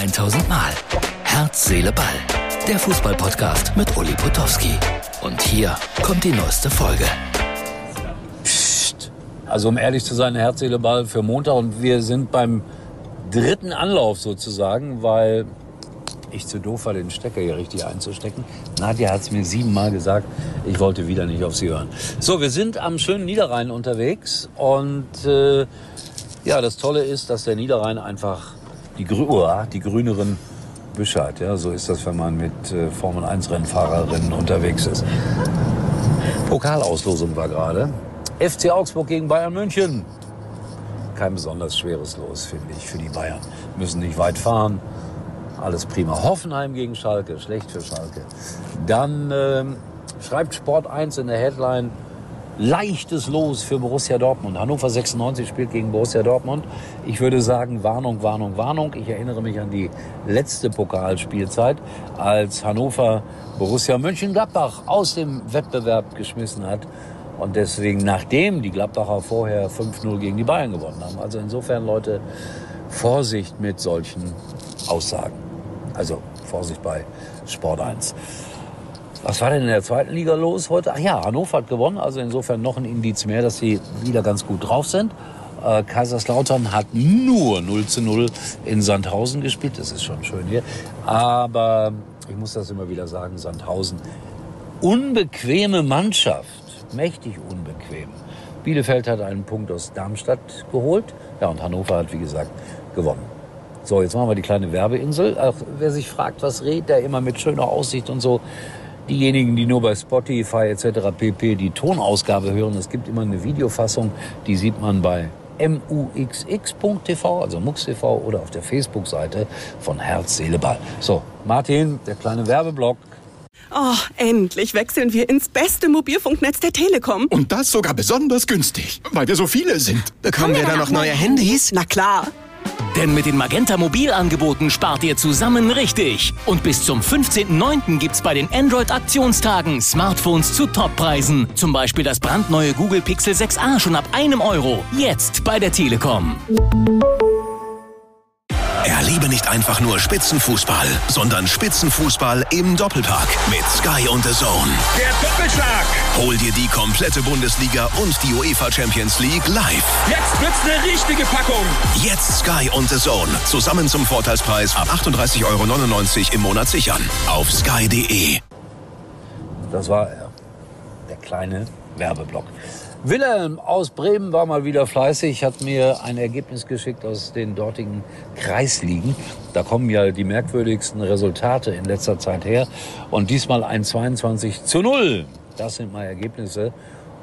1000 Mal. Herz, Seele, Ball. Der Fußballpodcast mit Uli Potowski. Und hier kommt die neueste Folge. Psst. Also um ehrlich zu sein, Herz, Seele, Ball für Montag. Und wir sind beim dritten Anlauf sozusagen, weil ich zu doof war, den Stecker hier richtig einzustecken. Nadja hat es mir siebenmal gesagt, ich wollte wieder nicht auf sie hören. So, wir sind am schönen Niederrhein unterwegs und äh, ja, das Tolle ist, dass der Niederrhein einfach die, oh, die grüneren Büsche hat. Ja, so ist das, wenn man mit äh, Formel 1 Rennfahrerinnen unterwegs ist. Pokalauslosung war gerade. FC Augsburg gegen Bayern München. Kein besonders schweres Los, finde ich, für die Bayern. Müssen nicht weit fahren alles prima. Hoffenheim gegen Schalke, schlecht für Schalke. Dann ähm, schreibt Sport 1 in der Headline, leichtes Los für Borussia Dortmund. Hannover 96 spielt gegen Borussia Dortmund. Ich würde sagen, Warnung, Warnung, Warnung. Ich erinnere mich an die letzte Pokalspielzeit, als Hannover Borussia Mönchengladbach aus dem Wettbewerb geschmissen hat. Und deswegen, nachdem die Gladbacher vorher 5-0 gegen die Bayern gewonnen haben. Also insofern, Leute, Vorsicht mit solchen Aussagen. Also Vorsicht bei Sport 1. Was war denn in der zweiten Liga los heute? Ach ja, Hannover hat gewonnen, also insofern noch ein Indiz mehr, dass sie wieder ganz gut drauf sind. Äh, Kaiserslautern hat nur 0 zu 0 in Sandhausen gespielt. Das ist schon schön hier. Aber ich muss das immer wieder sagen, Sandhausen. Unbequeme Mannschaft. Mächtig unbequem. Bielefeld hat einen Punkt aus Darmstadt geholt. Ja, und Hannover hat, wie gesagt, gewonnen. So, jetzt machen wir die kleine Werbeinsel. Ach, wer sich fragt, was redet der immer mit schöner Aussicht und so, diejenigen, die nur bei Spotify etc. pp. die Tonausgabe hören, es gibt immer eine Videofassung, die sieht man bei muxx.tv, also MUX.tv oder auf der Facebook-Seite von Herz, Seele, Ball. So, Martin, der kleine Werbeblock. Oh, endlich wechseln wir ins beste Mobilfunknetz der Telekom. Und das sogar besonders günstig, weil wir so viele sind. Bekommen wir da noch neue Handys? Na klar. Denn mit den Magenta Mobilangeboten spart ihr zusammen richtig. Und bis zum 15.09. gibt's bei den Android-Aktionstagen Smartphones zu Toppreisen. Zum Beispiel das brandneue Google Pixel 6a schon ab einem Euro. Jetzt bei der Telekom. Einfach nur Spitzenfußball, sondern Spitzenfußball im Doppelpark mit Sky und The Zone. Der Doppelschlag! Hol dir die komplette Bundesliga und die UEFA Champions League live. Jetzt wird's eine richtige Packung. Jetzt Sky und The Zone. Zusammen zum Vorteilspreis ab 38,99 Euro im Monat sichern. Auf sky.de. Das war der kleine Werbeblock. Wilhelm aus Bremen war mal wieder fleißig, hat mir ein Ergebnis geschickt aus den dortigen Kreisligen. Da kommen ja die merkwürdigsten Resultate in letzter Zeit her. Und diesmal ein 22 zu 0. Das sind mal Ergebnisse.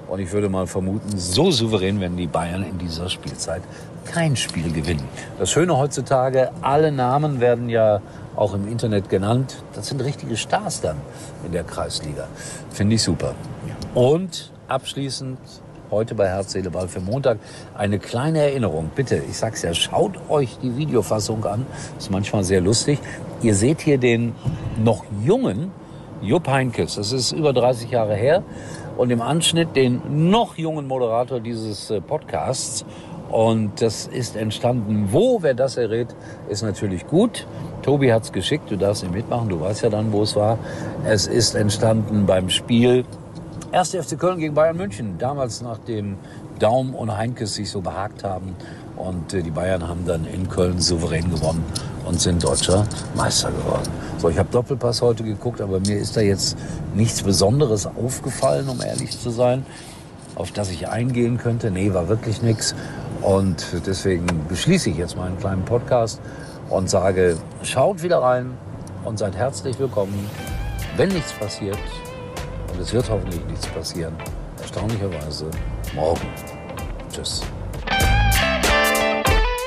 Und ich würde mal vermuten, so souverän werden die Bayern in dieser Spielzeit kein Spiel gewinnen. Das Schöne heutzutage, alle Namen werden ja auch im Internet genannt. Das sind richtige Stars dann in der Kreisliga. Finde ich super. Und abschließend heute bei Herz, Seele, Ball für Montag. Eine kleine Erinnerung, bitte, ich sag's ja, schaut euch die Videofassung an. Ist manchmal sehr lustig. Ihr seht hier den noch jungen Jupp Heinkes. Das ist über 30 Jahre her. Und im Anschnitt den noch jungen Moderator dieses äh, Podcasts. Und das ist entstanden. Wo, wer das errät, ist natürlich gut. Tobi hat's geschickt, du darfst ihn mitmachen, du weißt ja dann, wo es war. Es ist entstanden beim Spiel 1. FC Köln gegen Bayern München. Damals nachdem Daum und Heinkes sich so behagt haben. Und äh, die Bayern haben dann in Köln souverän gewonnen und sind deutscher Meister geworden. So, ich habe Doppelpass heute geguckt, aber mir ist da jetzt nichts Besonderes aufgefallen, um ehrlich zu sein, auf das ich eingehen könnte. Nee, war wirklich nichts. Und deswegen beschließe ich jetzt meinen kleinen Podcast und sage, schaut wieder rein und seid herzlich willkommen. Wenn nichts passiert, und es wird hoffentlich nichts passieren. Erstaunlicherweise morgen. Tschüss.